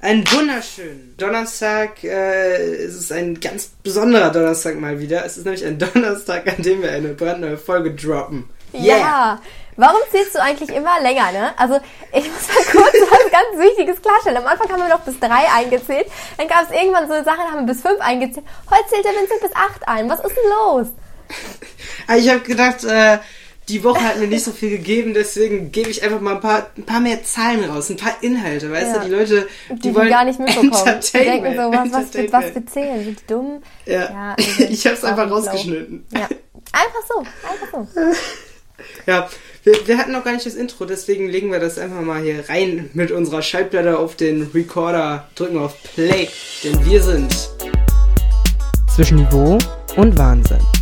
einen wunderschönen Donnerstag. Äh, es ist ein ganz besonderer Donnerstag mal wieder. Es ist nämlich ein Donnerstag, an dem wir eine brandneue Folge droppen. Yeah. Ja. Warum zählst du eigentlich immer länger, ne? Also, ich muss mal kurz was ganz Wichtiges klarstellen. Am Anfang haben wir noch bis drei eingezählt. Dann gab es irgendwann so Sachen, haben wir bis fünf eingezählt. Heute zählt der Vincent bis acht ein. Was ist denn los? Ah, ich habe gedacht, äh, die Woche hat mir nicht so viel gegeben, deswegen gebe ich einfach mal ein paar, ein paar mehr Zahlen raus, ein paar Inhalte, weißt ja. du? Die Leute, die, die wollen gar nicht mitbekommen. Die denken so, was, was, wir, was wir zählen, sind die dumm? Ja, ja ich habe es einfach rausgeschnitten. Ja. Einfach so, einfach so. Ja, wir, wir, hatten noch gar nicht das Intro, deswegen legen wir das einfach mal hier rein mit unserer Schallplatte auf den Recorder, drücken auf Play, denn wir sind zwischen Niveau und Wahnsinn.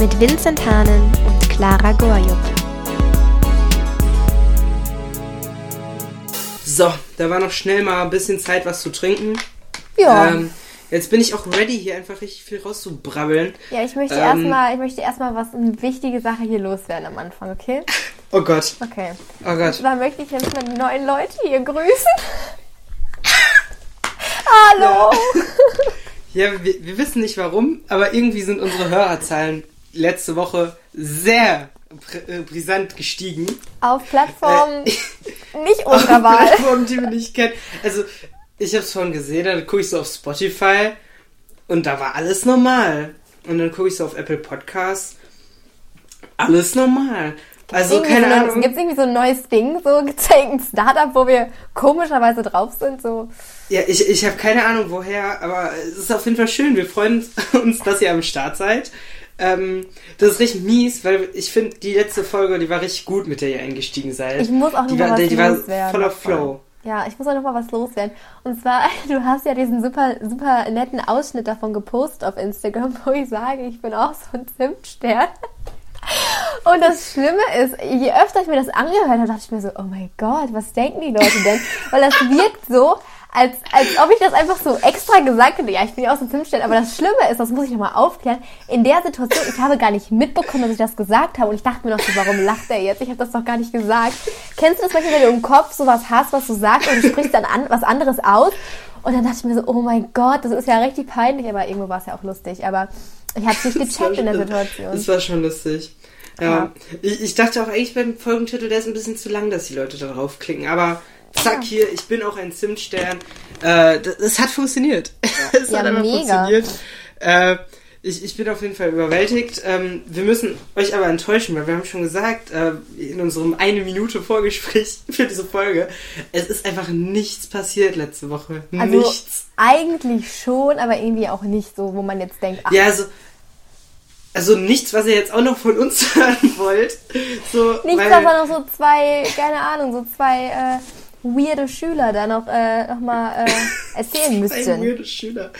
Mit Vincent Hahnen und Clara Gorjup. So, da war noch schnell mal ein bisschen Zeit, was zu trinken. Ja. Ähm, Jetzt bin ich auch ready, hier einfach richtig viel rauszubrabbeln. Ja, ich möchte ähm, erstmal, ich möchte erstmal was, eine wichtige Sache hier loswerden am Anfang, okay? Oh Gott. Okay. Oh Gott. Dann möchte ich jetzt mal die neuen Leute hier grüßen. Hallo! Ja, ja wir, wir, wissen nicht warum, aber irgendwie sind unsere Hörerzahlen letzte Woche sehr äh, brisant gestiegen. Auf Plattformen äh, nicht unserer Wahl. Auf Plattformen, die wir nicht kennen. Also, ich habe es vorhin gesehen, dann gucke ich so auf Spotify und da war alles normal. Und dann gucke ich so auf Apple Podcasts, alles normal. Also keine so Ahnung. Gibt es irgendwie so ein neues Ding, so gezeigt, ein Startup, wo wir komischerweise drauf sind? So. Ja, ich, ich habe keine Ahnung woher, aber es ist auf jeden Fall schön. Wir freuen uns, dass ihr am Start seid. Ähm, das ist richtig mies, weil ich finde, die letzte Folge, die war richtig gut, mit der ihr eingestiegen seid. Ich muss auch die war, die, die war voller Flow. Ja, ich muss auch noch mal was loswerden. Und zwar, du hast ja diesen super, super netten Ausschnitt davon gepostet auf Instagram, wo ich sage, ich bin auch so ein Zimtstern. Und das Schlimme ist, je öfter ich mir das angehört habe, dachte ich mir so, oh mein Gott, was denken die Leute denn? Weil das wirkt so, als, als ob ich das einfach so extra gesagt hätte. Ja, ich bin ja aus dem Zimtstellen, aber das Schlimme ist, das muss ich nochmal aufklären, in der Situation, ich habe gar nicht mitbekommen, dass ich das gesagt habe und ich dachte mir noch so, warum lacht er jetzt? Ich habe das doch gar nicht gesagt. Kennst du das manchmal, wenn du im Kopf sowas hast, was du sagst und du sprichst dann an, was anderes aus? Und dann dachte ich mir so, oh mein Gott, das ist ja richtig peinlich, aber irgendwo war es ja auch lustig. Aber ich habe es nicht gecheckt in der Situation. Das war schon lustig. Ja. ja. Ich, ich, dachte auch eigentlich beim Folgentitel, der ist ein bisschen zu lang, dass die Leute da draufklicken. Aber zack, hier, ich bin auch ein Zimtstern. Äh, das, das, hat funktioniert. es ja, hat einfach mega. funktioniert. Äh, ich, ich bin auf jeden Fall überwältigt. Ähm, wir müssen euch aber enttäuschen, weil wir haben schon gesagt, äh, in unserem eine Minute Vorgespräch für diese Folge, es ist einfach nichts passiert letzte Woche. Also nichts. Eigentlich schon, aber irgendwie auch nicht so, wo man jetzt denkt, ach, ja, also also nichts, was ihr jetzt auch noch von uns hören wollt. So, nichts, weil, aber noch so zwei, keine Ahnung, so zwei äh, weirde Schüler da noch, äh, noch mal äh, erzählen müssten. Ein weirde Schüler.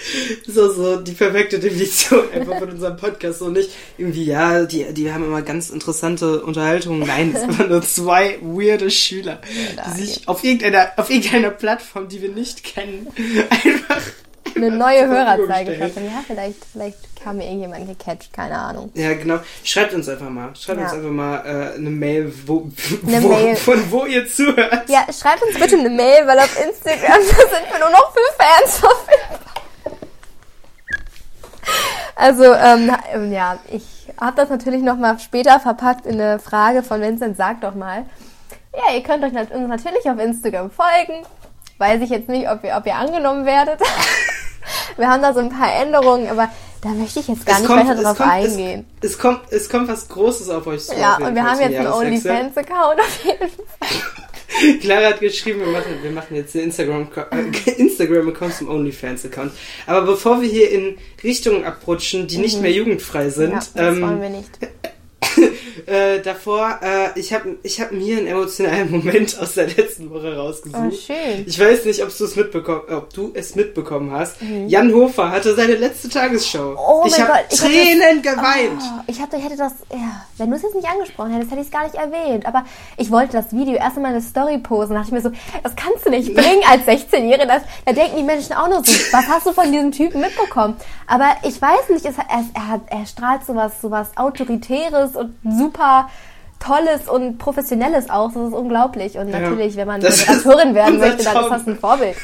So, so die perfekte Definition einfach von unserem Podcast. So nicht irgendwie, ja, die, die haben immer ganz interessante Unterhaltungen. Nein, es sind einfach nur zwei weirde Schüler, ja, die sich auf irgendeiner, auf irgendeiner Plattform, die wir nicht kennen, einfach eine neue Hörerzahl geschafft Ja, vielleicht, vielleicht haben wir irgendjemanden gecatcht, keine Ahnung. Ja, genau. Schreibt uns einfach mal. Schreibt ja. uns einfach mal äh, eine Mail, wo, eine wo, Mail. von wo ihr zuhört. Ja, schreibt uns bitte eine Mail, weil auf Instagram sind wir nur noch fünf Fans verfügbar. Also, ähm, ja, ich habe das natürlich nochmal später verpackt in eine Frage von Vincent, sagt doch mal. Ja, ihr könnt euch uns natürlich auf Instagram folgen. Weiß ich jetzt nicht, ob ihr, ob ihr angenommen werdet. Wir haben da so ein paar Änderungen, aber da möchte ich jetzt gar es nicht kommt, weiter drauf kommt, eingehen. Es, es, kommt, es kommt was Großes auf euch zu. Ja, und wir haben jetzt einen OnlyFans-Account auf jeden Fall. Clara hat geschrieben, wir machen, wir machen jetzt den Instagram-Account äh, Instagram zum OnlyFans-Account. Aber bevor wir hier in Richtungen abrutschen, die mhm. nicht mehr jugendfrei sind, ja, das ähm, wollen wir nicht. äh, davor, äh, ich habe ich hab mir einen emotionalen Moment aus der letzten Woche rausgesucht. Oh, schön. Ich weiß nicht, ob, du's mitbekommen, ob du es mitbekommen hast. Mhm. Jan Hofer hatte seine letzte Tagesshow. Oh ich habe Tränen das, geweint. Oh, ich, hatte, hätte das, ja, wenn du es jetzt nicht angesprochen hättest, hätte ich es gar nicht erwähnt. Aber ich wollte das Video erst einmal eine Story posen. Da dachte ich mir so, das kannst du nicht bringen als 16-Jährige. Da denken die Menschen auch noch so, was hast du von diesem Typen mitbekommen? Aber ich weiß nicht, es, er, er, er strahlt sowas, sowas Autoritäres und super Tolles und Professionelles auch. Das ist unglaublich. Und natürlich, ja, wenn man Moderatorin werden möchte, dann ist das ein Vorbild.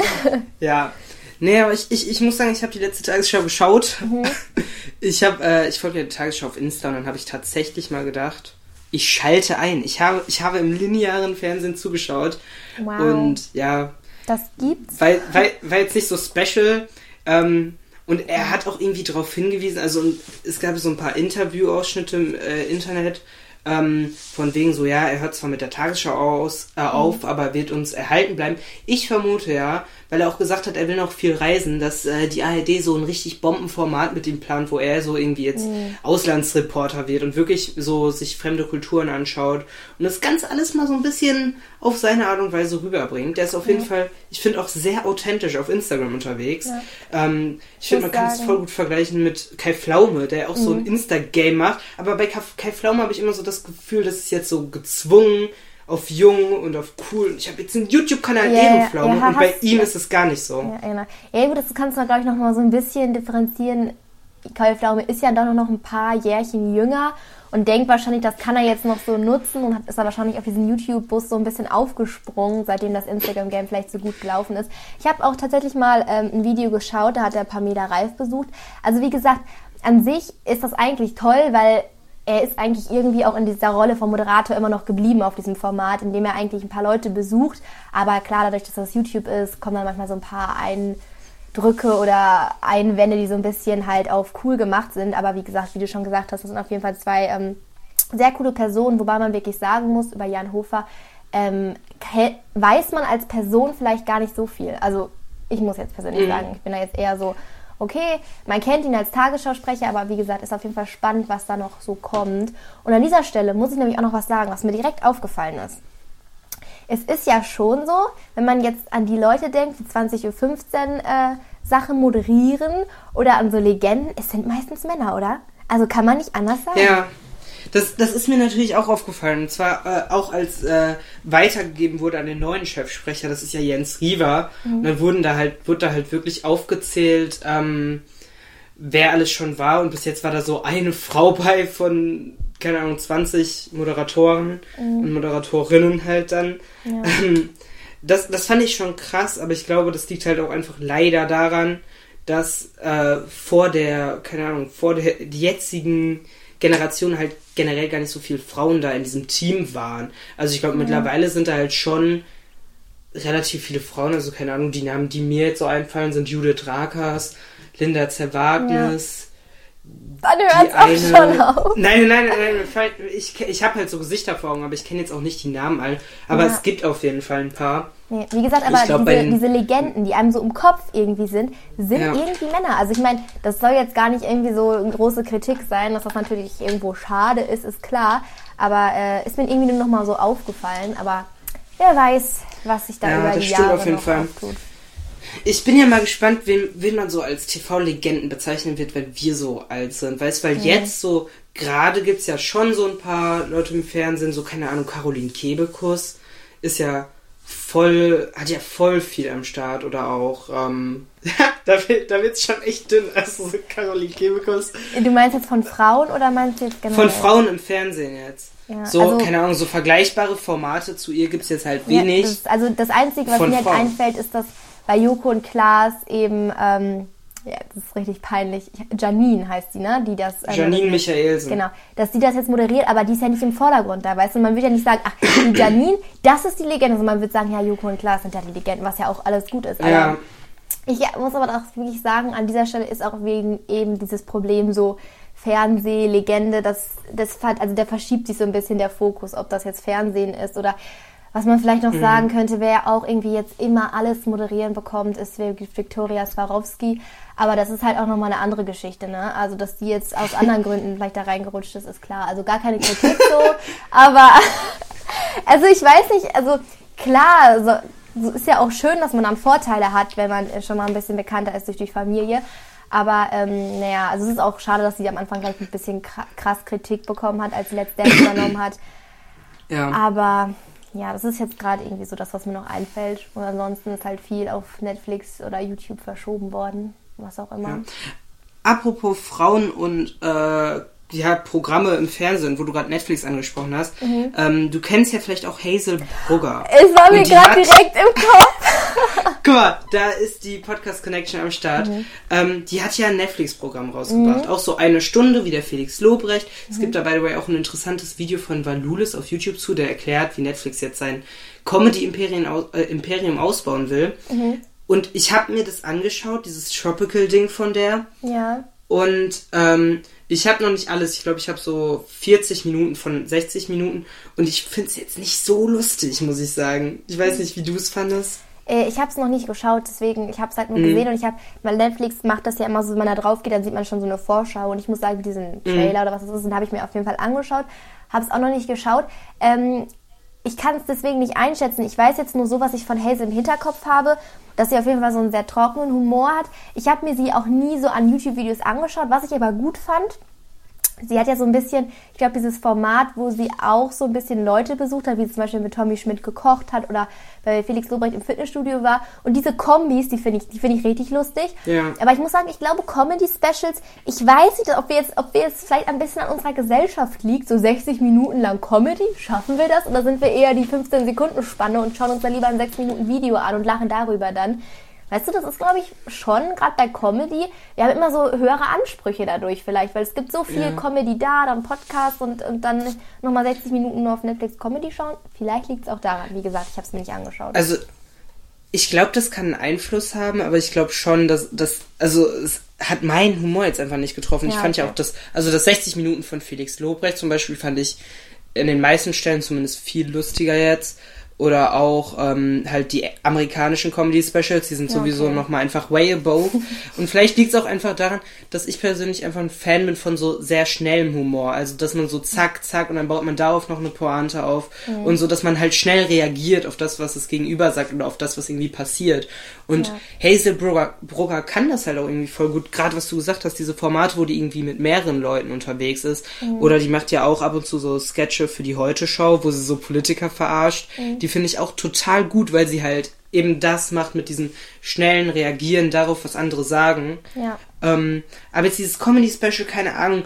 ja. Nee, aber ich, ich, ich muss sagen, ich habe die letzte Tagesschau geschaut. Mhm. Ich habe, äh, ich folge die Tagesschau auf Insta und dann habe ich tatsächlich mal gedacht, ich schalte ein. Ich habe, ich habe im linearen Fernsehen zugeschaut. Wow. Und ja. Das gibt's. Weil, weil, weil jetzt nicht so special. Ähm, und er hat auch irgendwie darauf hingewiesen, also es gab so ein paar Interviewausschnitte im äh, Internet, ähm, von wegen so, ja, er hört zwar mit der Tagesschau aus, äh, auf, mhm. aber wird uns erhalten bleiben. Ich vermute ja, weil er auch gesagt hat, er will noch viel reisen, dass äh, die ARD so ein richtig Bombenformat mit ihm plant, wo er so irgendwie jetzt mhm. Auslandsreporter wird und wirklich so sich fremde Kulturen anschaut und das Ganze alles mal so ein bisschen auf seine Art und Weise rüberbringt. Der ist auf jeden Fall, ich finde auch sehr authentisch auf Instagram unterwegs. Ja. Ähm, ich finde, man kann es voll gut vergleichen mit Kai Pflaume, der auch mhm. so ein mhm. Insta-Game macht. Aber bei Kai Pflaume habe ich immer so das Gefühl, dass es jetzt so gezwungen auf jung und auf cool. Ich habe jetzt einen YouTube-Kanal yeah, Ehrenpflaume ja, und bei ihm ist es gar nicht so. Ja, genau. Ja, gut, das kannst du, glaube ich, noch mal so ein bisschen differenzieren. Kai Pflaume ist ja doch noch ein paar Jährchen jünger und denkt wahrscheinlich, das kann er jetzt noch so nutzen und ist da wahrscheinlich auf diesen YouTube-Bus so ein bisschen aufgesprungen, seitdem das Instagram-Game vielleicht so gut gelaufen ist. Ich habe auch tatsächlich mal ähm, ein Video geschaut, da hat er Pamela Reif besucht. Also wie gesagt, an sich ist das eigentlich toll, weil er ist eigentlich irgendwie auch in dieser Rolle vom Moderator immer noch geblieben auf diesem Format, in dem er eigentlich ein paar Leute besucht. Aber klar, dadurch, dass das YouTube ist, kommen dann manchmal so ein paar Eindrücke oder Einwände, die so ein bisschen halt auf cool gemacht sind. Aber wie gesagt, wie du schon gesagt hast, das sind auf jeden Fall zwei ähm, sehr coole Personen, wobei man wirklich sagen muss, über Jan Hofer, ähm, weiß man als Person vielleicht gar nicht so viel. Also ich muss jetzt persönlich mhm. sagen, ich bin da jetzt eher so okay, man kennt ihn als Tagesschausprecher, aber wie gesagt, ist auf jeden Fall spannend, was da noch so kommt. Und an dieser Stelle muss ich nämlich auch noch was sagen, was mir direkt aufgefallen ist. Es ist ja schon so, wenn man jetzt an die Leute denkt, die 20.15 Uhr äh, Sachen moderieren oder an so Legenden, es sind meistens Männer, oder? Also kann man nicht anders sagen. Ja, das, das ist mir natürlich auch aufgefallen. Und zwar äh, auch als äh, weitergegeben wurde an den neuen Chefsprecher, das ist ja Jens Riewer. Mhm. Und dann wurden da halt, wurde da halt wirklich aufgezählt, ähm, wer alles schon war. Und bis jetzt war da so eine Frau bei von, keine Ahnung, 20 Moderatoren mhm. und Moderatorinnen halt dann. Ja. Ähm, das, das fand ich schon krass, aber ich glaube, das liegt halt auch einfach leider daran, dass äh, vor der, keine Ahnung, vor der jetzigen Generation halt generell gar nicht so viele Frauen da in diesem Team waren. Also ich glaube, mhm. mittlerweile sind da halt schon relativ viele Frauen, also keine Ahnung, die Namen, die mir jetzt so einfallen, sind Judith Rakers, Linda Zerwagnis. Ja. Dann hört auch eine, schon auf. Nein, nein, nein, nein ich, ich habe halt so Gesichter vor Augen, aber ich kenne jetzt auch nicht die Namen alle. Aber ja. es gibt auf jeden Fall ein paar. Nee, wie gesagt, aber glaub, diese, diese, Legenden, die einem so im Kopf irgendwie sind, sind ja. irgendwie Männer. Also ich meine, das soll jetzt gar nicht irgendwie so eine große Kritik sein, dass das natürlich irgendwo schade ist, ist klar. Aber äh, ist mir irgendwie nur noch mal so aufgefallen. Aber wer weiß, was sich da ja, über die Jahre auf jeden noch Fall. auftut. Ich bin ja mal gespannt, wen, wen man so als TV-Legenden bezeichnen wird, wenn wir so alt sind. Weißt weil mhm. jetzt so, gerade gibt es ja schon so ein paar Leute im Fernsehen, so keine Ahnung, Caroline Kebekus ist ja voll, hat ja voll viel am Start oder auch, ähm, da, wird, da wird's schon echt dünn, also so Caroline Kebekus. Du meinst jetzt von Frauen oder meinst du jetzt generell? Von Frauen im Fernsehen jetzt. Ja, so, also, keine Ahnung, so vergleichbare Formate zu ihr gibt es jetzt halt wenig. Ja, das, also das Einzige, was mir jetzt einfällt, ist, dass bei Joko und Klaas eben, ähm, ja, das ist richtig peinlich. Janine heißt sie, ne? Die das. Ähm, Janine Michaelsen. Genau. Dass die das jetzt moderiert, aber die ist ja nicht im Vordergrund da, weißt du? Man wird ja nicht sagen, ach, die Janine, das ist die Legende. Also man wird sagen, ja, Joko und Klaas sind ja die Legenden, was ja auch alles gut ist. Aber ja. Ich muss aber auch wirklich sagen, an dieser Stelle ist auch wegen eben dieses Problem so Fernsehlegende, das, das, also der verschiebt sich so ein bisschen der Fokus, ob das jetzt Fernsehen ist oder was man vielleicht noch mhm. sagen könnte, wer auch irgendwie jetzt immer alles moderieren bekommt, ist Viktoria Swarovski. Aber das ist halt auch nochmal eine andere Geschichte, ne? Also, dass die jetzt aus anderen Gründen vielleicht da reingerutscht ist, ist klar. Also gar keine Kritik so. aber, also ich weiß nicht, also klar, so, so ist ja auch schön, dass man dann Vorteile hat, wenn man schon mal ein bisschen bekannter ist durch die Familie. Aber ähm, naja, also es ist auch schade, dass sie am Anfang gleich ein bisschen krass Kritik bekommen hat, als sie Let's Dance übernommen hat. Ja. Aber ja, das ist jetzt gerade irgendwie so das, was mir noch einfällt. Und ansonsten ist halt viel auf Netflix oder YouTube verschoben worden, was auch immer. Ja. Apropos Frauen und äh, ja, Programme im Fernsehen, wo du gerade Netflix angesprochen hast. Mhm. Ähm, du kennst ja vielleicht auch Hazel Brugger. Es war mir gerade direkt im Kopf. Guck mal, da ist die Podcast Connection am Start. Mhm. Ähm, die hat ja ein Netflix-Programm rausgebracht. Mhm. Auch so eine Stunde wie der Felix Lobrecht. Es mhm. gibt da, by the way, auch ein interessantes Video von Valulis auf YouTube zu, der erklärt, wie Netflix jetzt sein Comedy-Imperium äh, Imperium ausbauen will. Mhm. Und ich habe mir das angeschaut, dieses Tropical-Ding von der. Ja. Und ähm, ich habe noch nicht alles. Ich glaube, ich habe so 40 Minuten von 60 Minuten. Und ich finde es jetzt nicht so lustig, muss ich sagen. Ich weiß nicht, wie du es fandest. Äh, ich habe es noch nicht geschaut, deswegen, ich habe es halt nur mhm. gesehen und ich habe, weil Netflix macht das ja immer so, wenn man da drauf geht, dann sieht man schon so eine Vorschau und ich muss sagen, diesen mhm. Trailer mhm. oder was das ist, den habe ich mir auf jeden Fall angeschaut, habe es auch noch nicht geschaut. Ähm, ich kann es deswegen nicht einschätzen. Ich weiß jetzt nur so, was ich von Hazel im Hinterkopf habe, dass sie auf jeden Fall so einen sehr trockenen Humor hat. Ich habe mir sie auch nie so an YouTube-Videos angeschaut, was ich aber gut fand Sie hat ja so ein bisschen, ich glaube, dieses Format, wo sie auch so ein bisschen Leute besucht hat, wie zum Beispiel mit Tommy Schmidt gekocht hat oder bei Felix Lobrecht im Fitnessstudio war. Und diese Kombis, die finde ich, die finde ich richtig lustig. Ja. Aber ich muss sagen, ich glaube, Comedy-Specials, ich weiß nicht, ob wir jetzt, ob wir jetzt vielleicht ein bisschen an unserer Gesellschaft liegt, so 60 Minuten lang Comedy, schaffen wir das? Oder sind wir eher die 15 Sekunden Spanne und schauen uns dann lieber ein 6 Minuten Video an und lachen darüber dann? Weißt du, das ist, glaube ich, schon, gerade bei Comedy, wir haben immer so höhere Ansprüche dadurch vielleicht, weil es gibt so viel ja. Comedy da, dann Podcast und, und dann nochmal 60 Minuten nur auf Netflix Comedy schauen. Vielleicht liegt es auch daran. Wie gesagt, ich habe es mir nicht angeschaut. Also, ich glaube, das kann einen Einfluss haben, aber ich glaube schon, dass das, also es hat meinen Humor jetzt einfach nicht getroffen. Ja, ich fand okay. ja auch das, also das 60 Minuten von Felix Lobrecht zum Beispiel fand ich in den meisten Stellen zumindest viel lustiger jetzt oder auch ähm, halt die amerikanischen Comedy Specials, die sind sowieso okay. nochmal einfach way above. Und vielleicht liegt es auch einfach daran, dass ich persönlich einfach ein Fan bin von so sehr schnellem Humor. Also dass man so zack, zack und dann baut man darauf noch eine Pointe auf mhm. und so, dass man halt schnell reagiert auf das, was das Gegenüber sagt oder auf das, was irgendwie passiert. Und ja. Hazel Brugger, Brugger kann das halt auch irgendwie voll gut. Gerade was du gesagt hast, diese Formate, wo die irgendwie mit mehreren Leuten unterwegs ist. Mhm. Oder die macht ja auch ab und zu so Sketche für die Heute-Show, wo sie so Politiker verarscht. Mhm. Die finde ich auch total gut, weil sie halt eben das macht mit diesem schnellen Reagieren darauf, was andere sagen. Ja. Ähm, aber jetzt dieses Comedy-Special, keine Ahnung,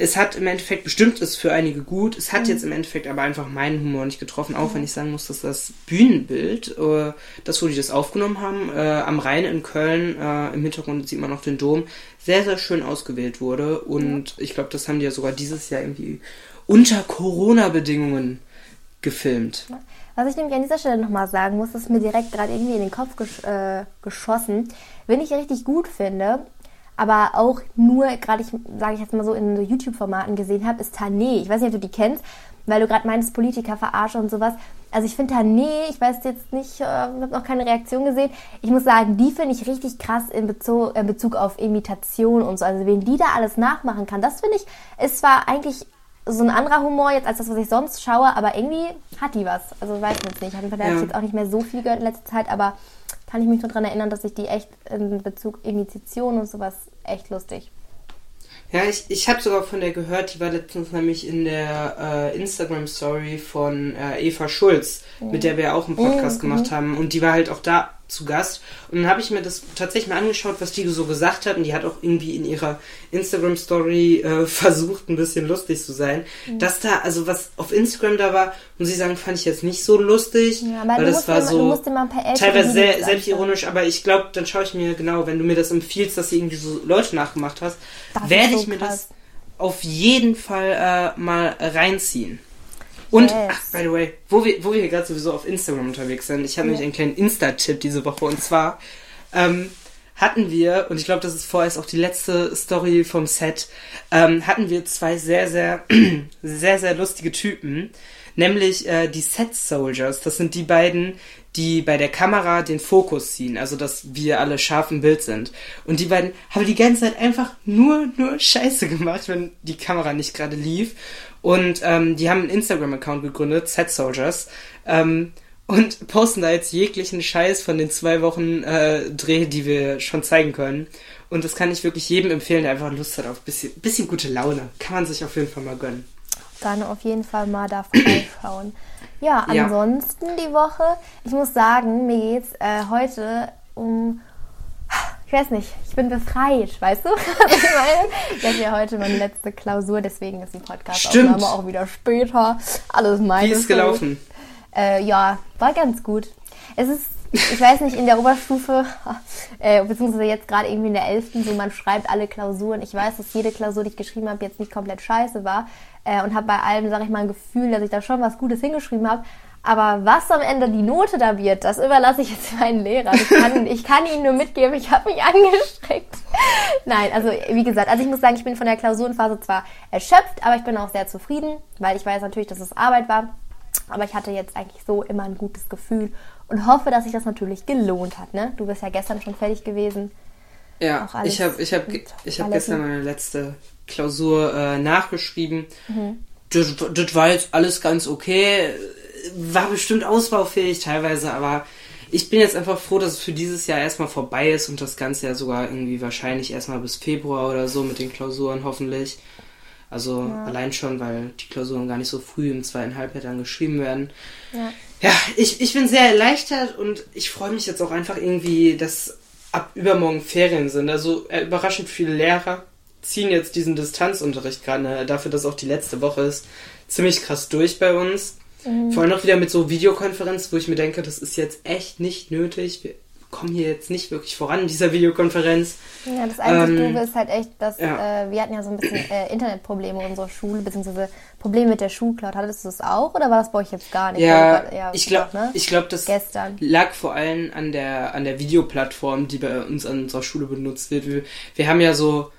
es hat im Endeffekt, bestimmt ist für einige gut, es hat mhm. jetzt im Endeffekt aber einfach meinen Humor nicht getroffen, auch mhm. wenn ich sagen muss, dass das Bühnenbild, äh, das, wo die das aufgenommen haben, äh, am Rhein in Köln, äh, im Hintergrund sieht man noch den Dom, sehr, sehr schön ausgewählt wurde. Und ich glaube, das haben die ja sogar dieses Jahr irgendwie unter Corona-Bedingungen gefilmt. Was ich nämlich an dieser Stelle nochmal sagen muss, ist mir direkt gerade irgendwie in den Kopf gesch äh, geschossen. Wenn ich richtig gut finde, aber auch nur, gerade ich, sage ich jetzt mal so, in so YouTube-Formaten gesehen habe, ist Tané. Ich weiß nicht, ob du die kennst, weil du gerade meinst, Politiker verarsche und sowas. Also ich finde Tané, ich weiß jetzt nicht, äh, habe noch keine Reaktion gesehen. Ich muss sagen, die finde ich richtig krass in Bezug, in Bezug auf Imitation und so. Also wen die da alles nachmachen kann, das finde ich, ist zwar eigentlich so ein anderer Humor jetzt als das, was ich sonst schaue, aber irgendwie hat die was. Also weiß ich jetzt nicht. Fall habe ich jetzt auch nicht mehr so viel gehört in letzter Zeit, aber kann ich mich nur daran erinnern, dass ich die echt in Bezug Imitation und sowas echt lustig. Ja, ich, ich habe sogar von der gehört, die war letztens nämlich in der äh, Instagram-Story von äh, Eva Schulz, mhm. mit der wir auch einen Podcast mhm. gemacht haben. Und die war halt auch da zu Gast. Und dann habe ich mir das tatsächlich mal angeschaut, was die so gesagt hat. Und die hat auch irgendwie in ihrer Instagram-Story äh, versucht, ein bisschen lustig zu sein. Mhm. Das da, also was auf Instagram da war, muss ich sagen, fand ich jetzt nicht so lustig. Ja, weil das war so teilweise sehr selbstironisch. Aber ich glaube, dann schaue ich mir genau, wenn du mir das empfiehlst, dass du irgendwie so Leute nachgemacht hast, werde so ich mir krass. das auf jeden Fall äh, mal reinziehen. Und, yes. ach, by the way, wo wir, wo wir gerade sowieso auf Instagram unterwegs sind, ich habe ja. nämlich einen kleinen Insta-Tipp diese Woche und zwar ähm, hatten wir, und ich glaube, das ist vorerst auch die letzte Story vom Set, ähm, hatten wir zwei sehr, sehr, sehr, sehr lustige Typen, nämlich äh, die Set Soldiers. Das sind die beiden, die bei der Kamera den Fokus ziehen, also dass wir alle scharf im Bild sind. Und die beiden haben die ganze Zeit einfach nur, nur Scheiße gemacht, wenn die Kamera nicht gerade lief. Und ähm, die haben einen Instagram-Account gegründet, Set Soldiers. Ähm, und posten da jetzt jeglichen Scheiß von den zwei Wochen äh, Dreh, die wir schon zeigen können. Und das kann ich wirklich jedem empfehlen, der einfach Lust hat auf bisschen, bisschen gute Laune. Kann man sich auf jeden Fall mal gönnen. Dann auf jeden Fall mal da vorbeischauen. ja, ansonsten ja. die Woche, ich muss sagen, mir geht's äh, heute um ich weiß nicht, ich bin befreit, weißt du? Also ich meine, habe ja heute meine letzte Klausur, deswegen ist die Podcast-Aufnahme auch wieder später. Alles meine Wie ist gelaufen? Äh, ja, war ganz gut. Es ist, ich weiß nicht, in der Oberstufe, äh, beziehungsweise jetzt gerade irgendwie in der 11., so man schreibt alle Klausuren. Ich weiß, dass jede Klausur, die ich geschrieben habe, jetzt nicht komplett scheiße war äh, und habe bei allem, sage ich mal, ein Gefühl, dass ich da schon was Gutes hingeschrieben habe. Aber was am Ende die Note da wird, das überlasse ich jetzt meinen Lehrern. Ich kann, ich kann ihnen nur mitgeben, ich habe mich angestrengt. Nein, also wie gesagt, also ich muss sagen, ich bin von der Klausurenphase zwar erschöpft, aber ich bin auch sehr zufrieden, weil ich weiß natürlich, dass es Arbeit war. Aber ich hatte jetzt eigentlich so immer ein gutes Gefühl und hoffe, dass sich das natürlich gelohnt hat. Ne? Du bist ja gestern schon fertig gewesen. Ja, ich habe ich hab, ich hab gestern meine letzte Klausur äh, nachgeschrieben. Mhm. Das, das war jetzt alles ganz okay war bestimmt ausbaufähig teilweise, aber ich bin jetzt einfach froh, dass es für dieses Jahr erstmal vorbei ist und das Ganze ja sogar irgendwie wahrscheinlich erstmal bis Februar oder so mit den Klausuren hoffentlich. Also ja. allein schon, weil die Klausuren gar nicht so früh im zweiten Halbjahr dann geschrieben werden. Ja, ja ich, ich bin sehr erleichtert und ich freue mich jetzt auch einfach irgendwie, dass ab übermorgen Ferien sind. Also äh, überraschend viele Lehrer ziehen jetzt diesen Distanzunterricht gerade dafür, dass auch die letzte Woche ist, ziemlich krass durch bei uns. Mhm. Vor allem auch wieder mit so Videokonferenz, wo ich mir denke, das ist jetzt echt nicht nötig. Wir kommen hier jetzt nicht wirklich voran in dieser Videokonferenz. Ja, das einzige ähm, Doofe ist halt echt, dass ja. äh, wir hatten ja so ein bisschen äh, Internetprobleme in unserer Schule, beziehungsweise Probleme mit der Schulcloud. Hattest du das auch oder war das bei euch jetzt gar nicht? Ja, ja ich glaube, ne? ich glaube, das Gestern. lag vor allem an der an der Videoplattform, die bei uns an unserer Schule benutzt wird. Wir, wir haben ja so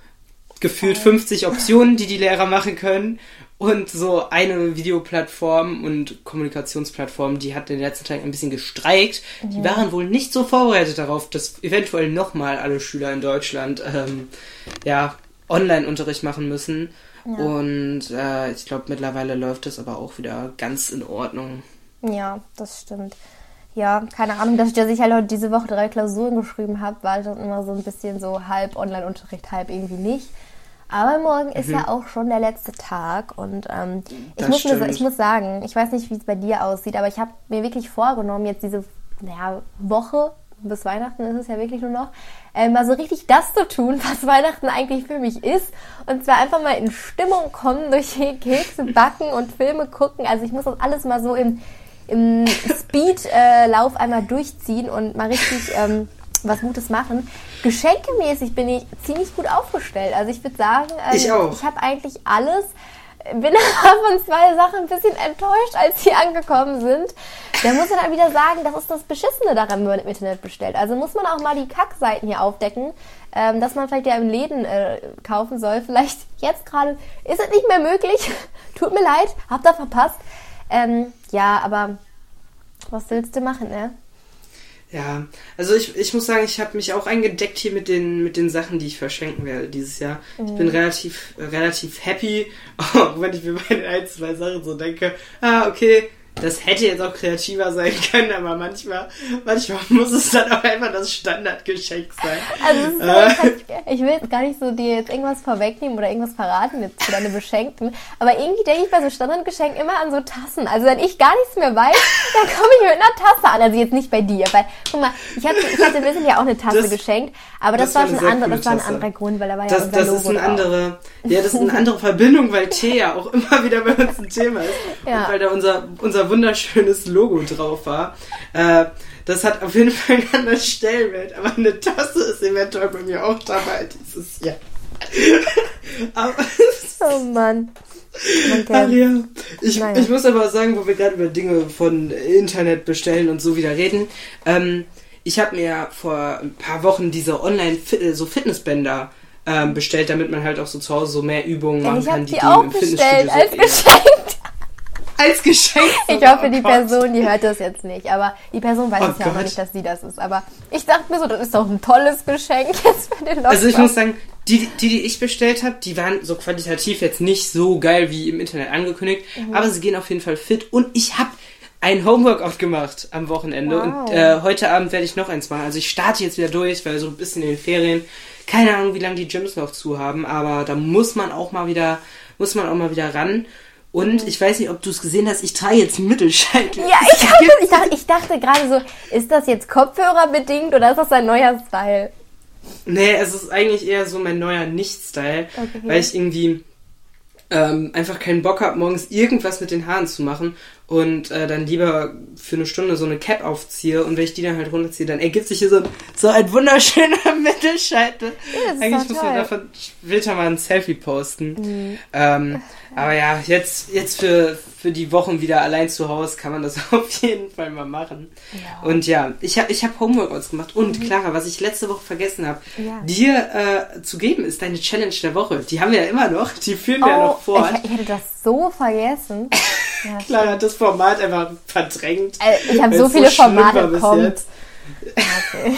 gefühlt 50 Optionen, die die Lehrer machen können und so eine Videoplattform und Kommunikationsplattform, die hat in den letzten Tagen ein bisschen gestreikt. Mhm. Die waren wohl nicht so vorbereitet darauf, dass eventuell nochmal alle Schüler in Deutschland ähm, ja, Online-Unterricht machen müssen. Ja. Und äh, ich glaube, mittlerweile läuft das aber auch wieder ganz in Ordnung. Ja, das stimmt. Ja, keine Ahnung, dass ich, dass ich halt heute diese Woche drei Klausuren geschrieben habe, war dann immer so ein bisschen so halb Online-Unterricht, halb irgendwie nicht. Aber morgen ist mhm. ja auch schon der letzte Tag und ähm, ich, muss mir, ich muss sagen, ich weiß nicht, wie es bei dir aussieht, aber ich habe mir wirklich vorgenommen, jetzt diese naja, Woche bis Weihnachten ist es ja wirklich nur noch, äh, mal so richtig das zu tun, was Weihnachten eigentlich für mich ist. Und zwar einfach mal in Stimmung kommen, durch Kekse backen und Filme gucken. Also ich muss das alles mal so im, im Speed-Lauf äh, einmal durchziehen und mal richtig ähm, was Gutes machen. Geschenkemäßig bin ich ziemlich gut aufgestellt. Also ich würde sagen, ähm, ich, ich habe eigentlich alles. Bin aber von zwei Sachen ein bisschen enttäuscht, als sie angekommen sind. Da muss man dann wieder sagen, das ist das Beschissene daran, wenn man im Internet bestellt. Also muss man auch mal die Kackseiten hier aufdecken, ähm, dass man vielleicht ja im Läden äh, kaufen soll. Vielleicht jetzt gerade ist es nicht mehr möglich. Tut mir leid, habt ihr verpasst. Ähm, ja, aber was willst du machen, ne? Ja, also ich, ich muss sagen, ich habe mich auch eingedeckt hier mit den, mit den Sachen, die ich verschenken werde dieses Jahr. Mhm. Ich bin mhm. relativ, relativ happy, auch wenn ich mir bei den ein, zwei Sachen so denke, ah, okay, das hätte jetzt auch kreativer sein können, aber manchmal, manchmal muss es dann auch einfach das Standardgeschenk sein. Also äh. ich will jetzt gar nicht so dir jetzt irgendwas vorwegnehmen oder irgendwas verraten jetzt für deine Beschenkten, aber irgendwie denke ich bei so Standardgeschenken immer an so Tassen. Also wenn ich gar nichts mehr weiß, dann komme ich mit einer Tasse an. Also jetzt nicht bei dir, weil guck mal, ich hatte, ich hatte Wissen ja auch eine Tasse das, geschenkt, aber das, das war schon andere, das war ein anderer Grund, weil da war das, ja unser das Logo ist eine andere, ja, das ist eine andere Verbindung, weil Tee ja auch immer wieder bei uns ein Thema ist ja. und weil da unser unser wunderschönes Logo drauf war. Äh, das hat auf jeden Fall einen anderen Stellenwert, aber eine Tasse ist eventuell bei mir auch dabei dieses Jahr. oh Mann. Ja. Ich, naja. ich muss aber sagen, wo wir gerade über Dinge von Internet bestellen und so wieder reden. Ähm, ich habe mir vor ein paar Wochen diese online so Fitnessbänder ähm, bestellt, damit man halt auch so zu Hause so mehr Übungen machen kann, die, die im Fitnessstudio als Geschenk als Geschenk. Ich hoffe, oh die Person, die hört das jetzt nicht. Aber die Person weiß oh es ja auch nicht, dass sie das ist. Aber ich dachte mir so, das ist doch ein tolles Geschenk jetzt für den Leute. Also ich muss sagen, die, die, die ich bestellt habe, die waren so qualitativ jetzt nicht so geil wie im Internet angekündigt. Mhm. Aber sie gehen auf jeden Fall fit. Und ich habe ein Homeworkout gemacht am Wochenende. Wow. Und äh, heute Abend werde ich noch eins machen. Also ich starte jetzt wieder durch, weil so ein bisschen in den Ferien. Keine Ahnung, wie lange die Gyms noch zu haben. Aber da muss man auch mal wieder, muss man auch mal wieder ran. Und ich weiß nicht, ob du es gesehen hast, ich trage jetzt Mittelscheitel. Ja, ich, hab, ich dachte, ich dachte gerade so, ist das jetzt Kopfhörer bedingt oder ist das ein neuer Style? Nee, es ist eigentlich eher so mein neuer Nicht-Style, okay. weil ich irgendwie ähm, einfach keinen Bock habe, morgens irgendwas mit den Haaren zu machen und äh, dann lieber für eine Stunde so eine Cap aufziehe und wenn ich die dann halt runterziehe, dann ergibt sich hier so, so ein wunderschöner Mittelscheitel. Ja, Eigentlich muss man davon später mal ein Selfie posten. Mhm. Ähm, aber ja, jetzt, jetzt für, für die Wochen wieder allein zu Hause kann man das auf jeden Fall mal machen. Ja. Und ja, ich habe ich hab Homeworkouts gemacht. Und mhm. Clara, was ich letzte Woche vergessen habe, ja. dir äh, zu geben, ist deine Challenge der Woche. Die haben wir ja immer noch, die führen wir oh, ja noch vor. Ich, ich hätte das so vergessen. Ja, Clara hat das Format einfach verdrängt. Also, ich habe so viele so Formate bekommen. Okay.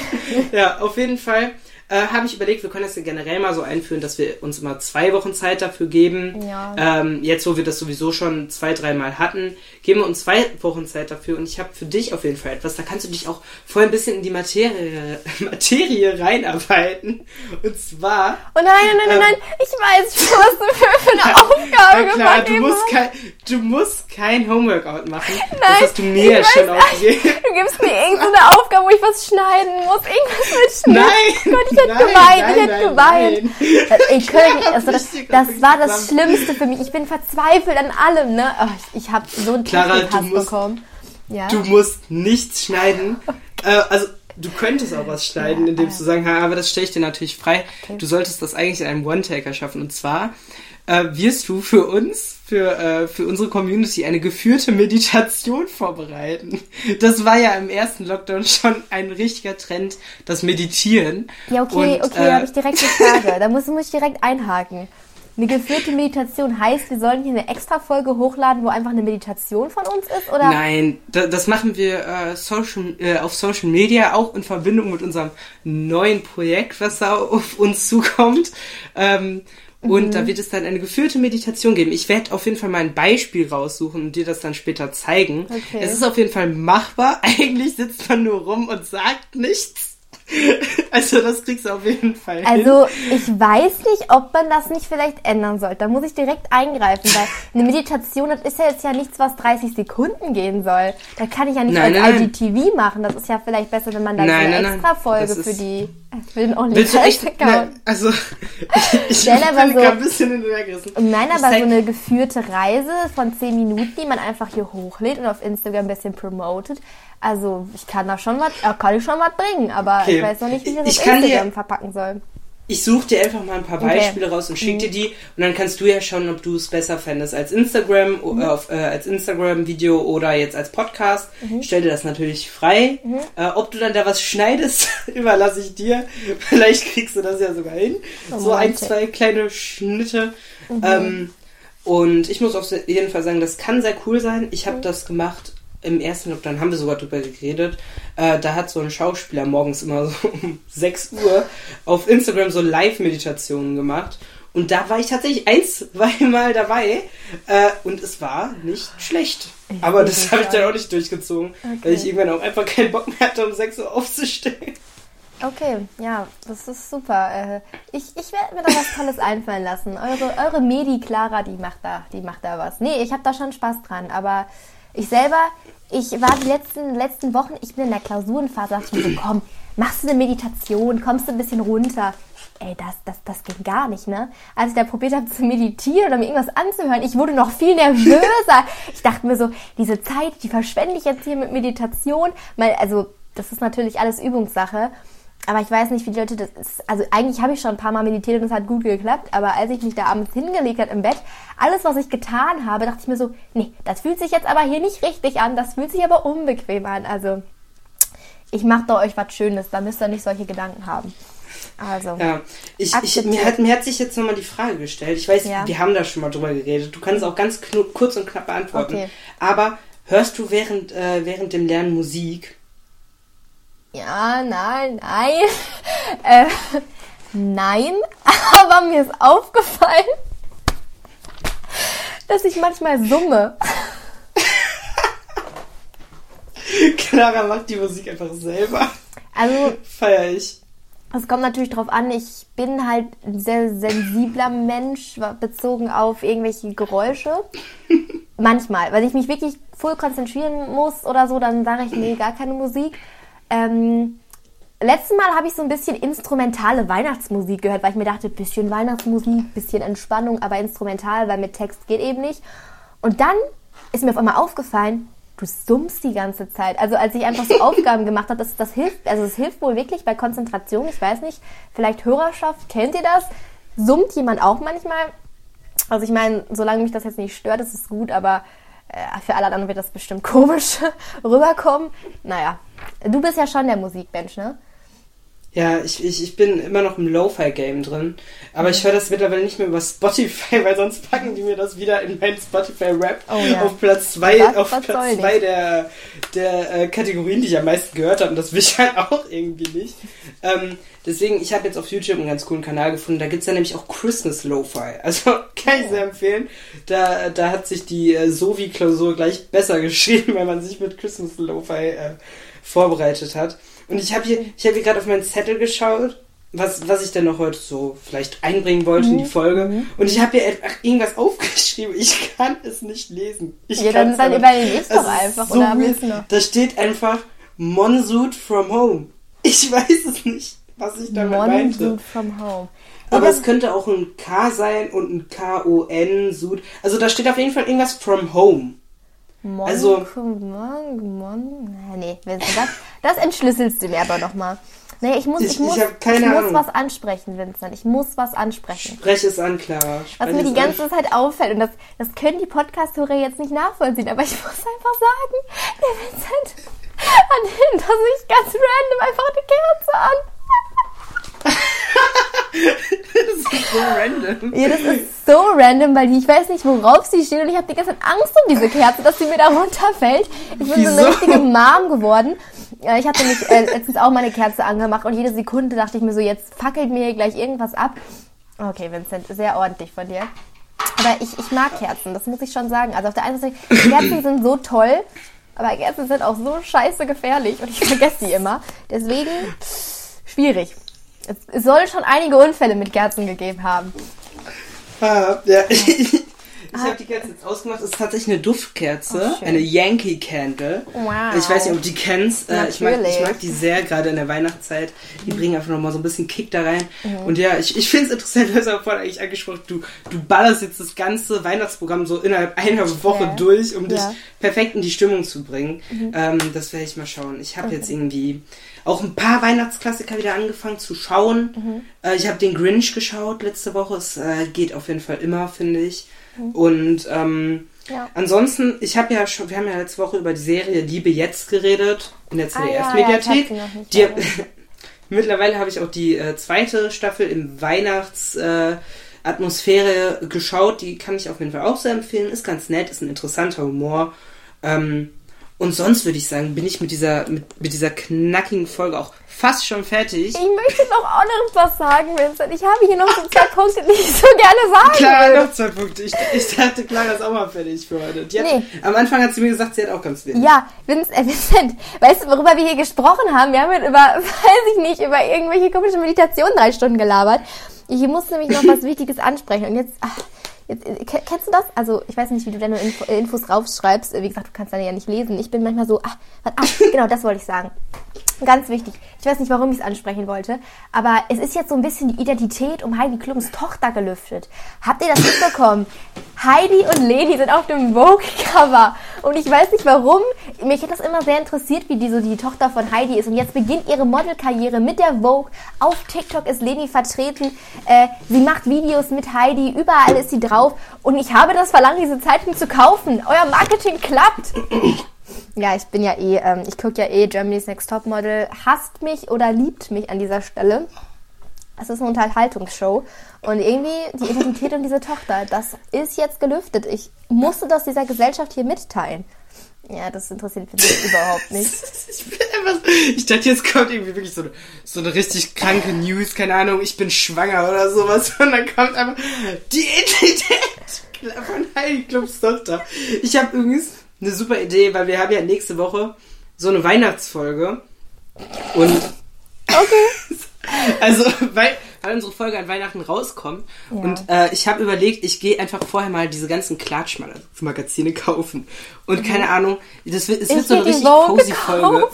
ja, auf jeden Fall äh, habe ich überlegt, wir können das ja generell mal so einführen, dass wir uns immer zwei Wochen Zeit dafür geben. Ja. Ähm, jetzt, wo wir das sowieso schon zwei, dreimal hatten, geben wir uns zwei Wochen Zeit dafür. Und ich habe für dich auf jeden Fall etwas. Da kannst du dich auch voll ein bisschen in die Materie, Materie reinarbeiten. Und zwar. Oh nein, nein, nein, ähm, nein, ich weiß schon, was du für, eine Aufgabe ja, klar, du musst, kein, du musst kein Homeworkout machen. Nein, das hast du mir ja schon aufgegeben. Du gibst mir irgendeine Aufgabe, wo ich was schneiden muss. Irgendwas mit Schnitt. Nein! Gott, ich hätte nein, geweint, nein, ich hätte geweint. Äh, ich könnte, also das, das war das Schlimmste für mich. Ich bin verzweifelt an allem, ne? Oh, ich, ich habe so einen Clara, du musst. Ja? Du musst nichts schneiden. Äh, also du könntest auch was schneiden, ja, indem du sagen, aber das stelle ich dir natürlich frei. Okay. Du solltest das eigentlich in einem One-Taker schaffen. Und zwar äh, wirst du für uns, für, äh, für unsere Community eine geführte Meditation vorbereiten. Das war ja im ersten Lockdown schon ein richtiger Trend, das Meditieren. Ja, okay, Und, okay, äh, da habe ich direkt eine Frage. da muss, muss ich direkt einhaken. Eine geführte Meditation heißt, wir sollen hier eine extra Folge hochladen, wo einfach eine Meditation von uns ist, oder? Nein, da, das machen wir äh, Social, äh, auf Social Media auch in Verbindung mit unserem neuen Projekt, was da auf uns zukommt. Ähm, und mhm. da wird es dann eine geführte Meditation geben. Ich werde auf jeden Fall mal ein Beispiel raussuchen und dir das dann später zeigen. Okay. Es ist auf jeden Fall machbar. Eigentlich sitzt man nur rum und sagt nichts. Also das kriegst du auf jeden Fall. Also ich weiß nicht, ob man das nicht vielleicht ändern sollte. Da muss ich direkt eingreifen, weil eine Meditation, das ist ja jetzt ja nichts, was 30 Sekunden gehen soll. Da kann ich ja nicht nein, als nein, IGTV machen. Das ist ja vielleicht besser, wenn man da nein, so eine extra Folge für die für den OnlyFans-Account. Also ich, ich bin so, ein bisschen hinterhergerissen. Nein, aber so eine geführte Reise von 10 Minuten, die man einfach hier hochlädt und auf Instagram ein bisschen promotet. Also ich kann da schon was, äh, kann ich schon was bringen, aber okay. ich weiß noch nicht, wie ich das ich auf Instagram dir, verpacken soll. Ich suche dir einfach mal ein paar Beispiele okay. raus und schicke dir mhm. die und dann kannst du ja schauen, ob du es besser fändest als Instagram, mhm. auf, äh, als Instagram-Video oder jetzt als Podcast. Mhm. Stell dir das natürlich frei. Mhm. Äh, ob du dann da was schneidest, überlasse ich dir. Vielleicht kriegst du das ja sogar hin. Oh, so ein, zwei kleine Schnitte. Mhm. Ähm, und ich muss auf jeden Fall sagen, das kann sehr cool sein. Ich habe mhm. das gemacht im ersten Lockdown haben wir sogar drüber geredet. Äh, da hat so ein Schauspieler morgens immer so um 6 Uhr auf Instagram so Live-Meditationen gemacht. Und da war ich tatsächlich ein, zweimal dabei. Äh, und es war nicht schlecht. Aber das habe ich dann auch nicht durchgezogen, okay. weil ich irgendwann auch einfach keinen Bock mehr hatte, um 6 Uhr aufzustehen. Okay, ja, das ist super. Äh, ich, ich werde mir da was Tolles einfallen lassen. Eure, eure Medi Clara, die macht da, die macht da was. Nee, ich habe da schon Spaß dran, aber ich selber, ich war die letzten, letzten Wochen, ich bin in der Klausurenphase, dachte ich mir so, komm, machst du eine Meditation, kommst du ein bisschen runter. Ey, das, das, das ging gar nicht, ne? Als ich da probiert habe zu meditieren oder mir irgendwas anzuhören, ich wurde noch viel nervöser. ich dachte mir so, diese Zeit, die verschwende ich jetzt hier mit Meditation. Mal, also, das ist natürlich alles Übungssache. Aber ich weiß nicht, wie die Leute das ist. Also eigentlich habe ich schon ein paar Mal meditiert und es hat gut geklappt. Aber als ich mich da abends hingelegt habe im Bett, alles, was ich getan habe, dachte ich mir so, nee, das fühlt sich jetzt aber hier nicht richtig an. Das fühlt sich aber unbequem an. Also ich mache da euch was Schönes. Da müsst ihr nicht solche Gedanken haben. Also. Ja, ich, ich, mir, hat, mir hat sich jetzt nochmal die Frage gestellt. Ich weiß, ja. wir haben da schon mal drüber geredet. Du kannst auch ganz kurz und knapp beantworten. Okay. Aber hörst du während, äh, während dem Lernen Musik? Ja, nein, nein. Äh, nein, aber mir ist aufgefallen, dass ich manchmal summe. Clara macht die Musik einfach selber. Also. Feier ich. Es kommt natürlich drauf an, ich bin halt ein sehr sensibler Mensch, bezogen auf irgendwelche Geräusche. Manchmal, weil ich mich wirklich voll konzentrieren muss oder so, dann sage ich, nee, gar keine Musik. Ähm, letztes Mal habe ich so ein bisschen instrumentale Weihnachtsmusik gehört, weil ich mir dachte, bisschen Weihnachtsmusik, bisschen Entspannung, aber instrumental, weil mit Text geht eben nicht. Und dann ist mir auf einmal aufgefallen, du summst die ganze Zeit. Also als ich einfach so Aufgaben gemacht habe, das, das hilft, also es hilft wohl wirklich bei Konzentration. Ich weiß nicht, vielleicht Hörerschaft, kennt ihr das? Summt jemand auch manchmal? Also ich meine, solange mich das jetzt nicht stört, ist es gut, aber äh, für alle anderen wird das bestimmt komisch rüberkommen. Naja, du bist ja schon der Musikmensch, ne? Ja, ich, ich, ich bin immer noch im Lo-Fi-Game drin. Aber ich höre das mittlerweile nicht mehr über Spotify, weil sonst packen die mir das wieder in mein Spotify-Rap oh, ja. auf Platz 2 auf Platz zwei der, der äh, Kategorien, die ich am meisten gehört habe. Und das will ich halt auch irgendwie nicht. Ähm, deswegen, ich habe jetzt auf YouTube einen ganz coolen Kanal gefunden. Da gibt's ja nämlich auch Christmas Lo-Fi. Also kann ich sehr empfehlen. Da, da hat sich die äh, Sovi-Klausur gleich besser geschrieben, wenn man sich mit Christmas Lo-Fi äh, vorbereitet hat. Und ich habe hier, ich habe hier gerade auf meinen Zettel geschaut, was, was ich denn noch heute so vielleicht einbringen wollte mhm. in die mhm. Folge. Mhm. Und ich habe hier irgendwas aufgeschrieben. Ich kann es nicht lesen. Ich ja, dann, dann überlege ich doch einfach. So oder willst du Da steht einfach Monsoot from home. Ich weiß es nicht, was ich damit Monsoot meinte. Monsoot from home. Aber es könnte auch ein K sein und ein K-O-N, Sud. Also da steht auf jeden Fall irgendwas from home. Mon, also, Mon, Mon, nee, das, das entschlüsselst du mir aber nochmal. Nee, ich muss, ich, ich muss, ich, ich muss was ansprechen, Vincent. Ich muss was ansprechen. Spreche es an, Clara. Sprech was mir die ganze an. Zeit auffällt, und das, das können die Podcast-Hörer jetzt nicht nachvollziehen, aber ich muss einfach sagen, der Vincent hat hinter sich ganz random einfach eine Kerze an das ist so random. Ja, das ist so random, weil ich weiß nicht, worauf sie steht und ich habe die ganze Zeit Angst um diese Kerze, dass sie mir da runterfällt. Ich bin Wieso? so eine richtige Mom geworden. Ich hatte mich äh, letztens auch meine Kerze angemacht und jede Sekunde dachte ich mir so, jetzt fackelt mir hier gleich irgendwas ab. Okay, Vincent, sehr ordentlich von dir. Aber ich, ich mag Kerzen, das muss ich schon sagen. Also auf der einen Seite, Kerzen sind so toll, aber Kerzen sind auch so scheiße gefährlich und ich vergesse die immer. Deswegen schwierig. Es, soll schon einige Unfälle mit Kerzen gegeben haben. Ah, ja. Ich, habe die Kerze jetzt ausgemacht. Es ist tatsächlich eine Duftkerze, oh, eine Yankee Candle. Wow. Ich weiß nicht, ob du die kennst. Äh, ich mag, ich mag die sehr, gerade in der Weihnachtszeit. Die mhm. bringen einfach nochmal so ein bisschen Kick da rein. Mhm. Und ja, ich, ich finde es interessant, du hast ja vorhin eigentlich angesprochen, du, du ballerst jetzt das ganze Weihnachtsprogramm so innerhalb einer Woche yeah. durch, um dich ja. perfekt in die Stimmung zu bringen. Mhm. Ähm, das werde ich mal schauen. Ich habe okay. jetzt irgendwie auch ein paar Weihnachtsklassiker wieder angefangen zu schauen. Mhm. Äh, ich habe den Grinch geschaut letzte Woche. Es äh, geht auf jeden Fall immer, finde ich. Mhm. Und ähm, ja. ansonsten, ich habe ja schon, wir haben ja letzte Woche über die Serie Liebe jetzt geredet in der ZDF-Mediathek. Ah, ja, ja, mittlerweile habe ich auch die äh, zweite Staffel im Weihnachtsatmosphäre geschaut. Die kann ich auf jeden Fall auch sehr empfehlen. Ist ganz nett, ist ein interessanter Humor. Ähm, und sonst würde ich sagen, bin ich mit dieser, mit, mit dieser knackigen Folge auch fast schon fertig. Ich möchte noch auch noch was sagen, Vincent. Ich habe hier noch so zwei Punkte, die ich so gerne sagen Klar, will. noch zwei Punkte. Ich, ich dachte, Clara ist auch mal fertig für heute. Hat, nee. Am Anfang hat sie mir gesagt, sie hat auch ganz wenig. Ja, Vincent, äh, Vincent, weißt du, worüber wir hier gesprochen haben? Wir haben über, weiß ich nicht, über irgendwelche komischen Meditationen drei Stunden gelabert. Ich muss nämlich noch was Wichtiges ansprechen. Und jetzt... Ach, Jetzt, äh, kennst du das? Also, ich weiß nicht, wie du deine Info, äh, Infos raufschreibst. Wie gesagt, du kannst deine ja nicht lesen. Ich bin manchmal so, ah, ah genau, das wollte ich sagen. Ganz wichtig. Ich weiß nicht, warum ich es ansprechen wollte, aber es ist jetzt so ein bisschen die Identität um Heidi Klums Tochter gelüftet. Habt ihr das mitbekommen? Heidi und Leni sind auf dem Vogue-Cover und ich weiß nicht warum. Mich hat das immer sehr interessiert, wie die so die Tochter von Heidi ist und jetzt beginnt ihre Modelkarriere mit der Vogue. Auf TikTok ist Leni vertreten. Äh, sie macht Videos mit Heidi. Überall ist sie drauf und ich habe das Verlangen, diese Zeitung zu kaufen. Euer Marketing klappt. Ja, ich bin ja eh, ähm, ich gucke ja eh Germany's Next Top Model. Hasst mich oder liebt mich an dieser Stelle. Es ist eine Unterhaltungsshow. Und irgendwie die Identität und diese Tochter, das ist jetzt gelüftet. Ich musste das dieser Gesellschaft hier mitteilen. Ja, das interessiert mich überhaupt nicht. ich, bin einfach, ich dachte, jetzt kommt irgendwie wirklich so eine, so eine richtig kranke News, keine Ahnung, ich bin schwanger oder sowas. Und dann kommt einfach die Identität von Heidi Clubs Tochter. Ich habe übrigens eine super Idee, weil wir haben ja nächste Woche so eine Weihnachtsfolge. Und. Okay. also, weil, weil unsere Folge an Weihnachten rauskommt. Ja. Und äh, ich habe überlegt, ich gehe einfach vorher mal diese ganzen Klatschmagazine kaufen. Und mhm. keine Ahnung, das wird, es wird so eine richtig cozy Folge.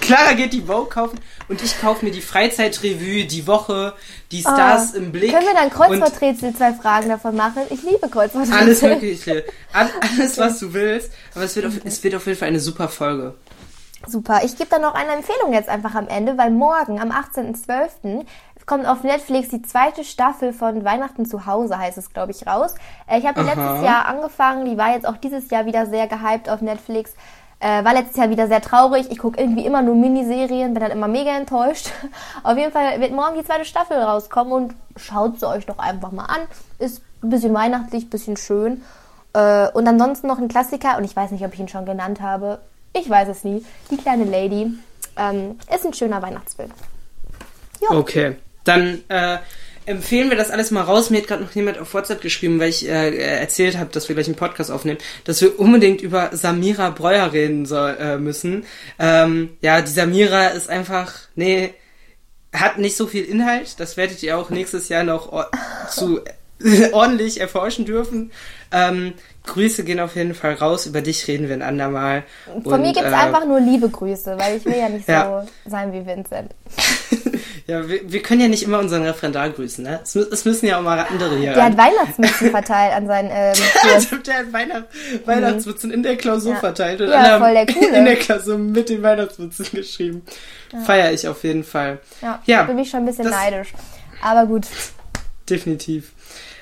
Clara geht die Vogue kaufen und ich kaufe mir die Freizeitrevue, die Woche, die Stars Oh. im Blick. Können wir dann Kreuzworträtsel zwei Fragen davon machen? Ich liebe Kreuzworträtsel. Alles mögliche. All- Alles, was du willst. Aber es wird, auf, es wird auf jeden Fall eine super Folge. Super. Ich gebe dann noch eine Empfehlung jetzt einfach am Ende, weil morgen, am 18.12., kommt auf Netflix die zweite Staffel von Weihnachten zu Hause, heißt es, glaube ich, raus. Äh, Ich habe die Aha. letztes Jahr angefangen, die war jetzt auch dieses Jahr wieder sehr gehypt auf Netflix. Äh, war letztes Jahr wieder sehr traurig. Ich gucke irgendwie immer nur Miniserien, bin dann immer mega enttäuscht. Auf jeden Fall wird morgen die zweite Staffel rauskommen und schaut sie euch doch einfach mal an. Ist ein bisschen weihnachtlich, ein bisschen schön. Äh, und ansonsten noch ein Klassiker, und ich weiß nicht, ob ich ihn schon genannt habe. Ich weiß es nie. Die kleine Lady. Ähm, ist ein schöner Weihnachtsfilm. Ja. Okay. Dann äh, empfehlen wir das alles mal raus. Mir hat gerade noch jemand auf WhatsApp geschrieben, weil ich äh, erzählt habe, dass wir gleich einen Podcast aufnehmen, dass wir unbedingt über Samira Breuer reden soll, äh, müssen. Ähm, ja, die Samira ist einfach, nee, hat nicht so viel Inhalt. Das werdet ihr auch nächstes Jahr noch zu ordentlich erforschen dürfen. Ähm, Grüße gehen auf jeden Fall raus. Über dich reden wir ein andermal. Von Und, mir gibt es äh, einfach nur liebe Grüße, weil ich will ja nicht Ja. so sein wie Vincent. Ja, wir, wir können ja nicht immer unseren Referendar grüßen, ne? Es, es müssen ja auch mal andere hier Der ran. hat Weihnachtsmützen verteilt an seinen ähm, der hat Weihnacht, Weihnachtsmützen in der Klausur Ja. verteilt und Ja, voll der Coole. in der Klausur mit den Weihnachtsmützen geschrieben. Feier ich auf jeden Fall. Ja, Ja, bin ich schon ein bisschen das- neidisch. Aber gut. Definitiv.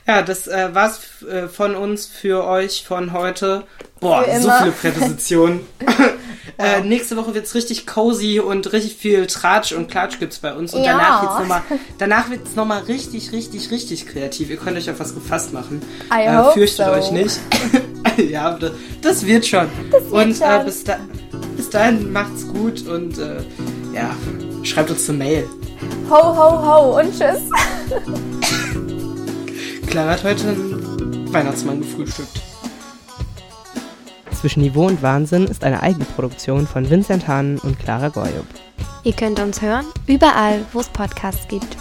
Ja, das äh, war's äh, von uns für euch von heute. Boah, so viele Präpositionen. äh, nächste Woche wird's richtig cozy und richtig viel Tratsch und Klatsch gibt's bei uns. Und Ja. danach wird's nochmal, danach wird's noch mal richtig, richtig, richtig kreativ. Ihr könnt euch auf was gefasst machen. I äh, fürchtet so. euch nicht. ja, das, das wird schon. wird und Äh, schon. bis, da, bis dahin macht's gut und äh, ja, schreibt uns eine Mail. Ho, ho, ho und tschüss. Clara hat heute einen Weihnachtsmann gefrühstückt. Zwischen Niveau und Wahnsinn ist eine Eigenproduktion von Vincent Hahn und Clara Goyub. Ihr könnt uns hören, überall, wo es Podcasts gibt.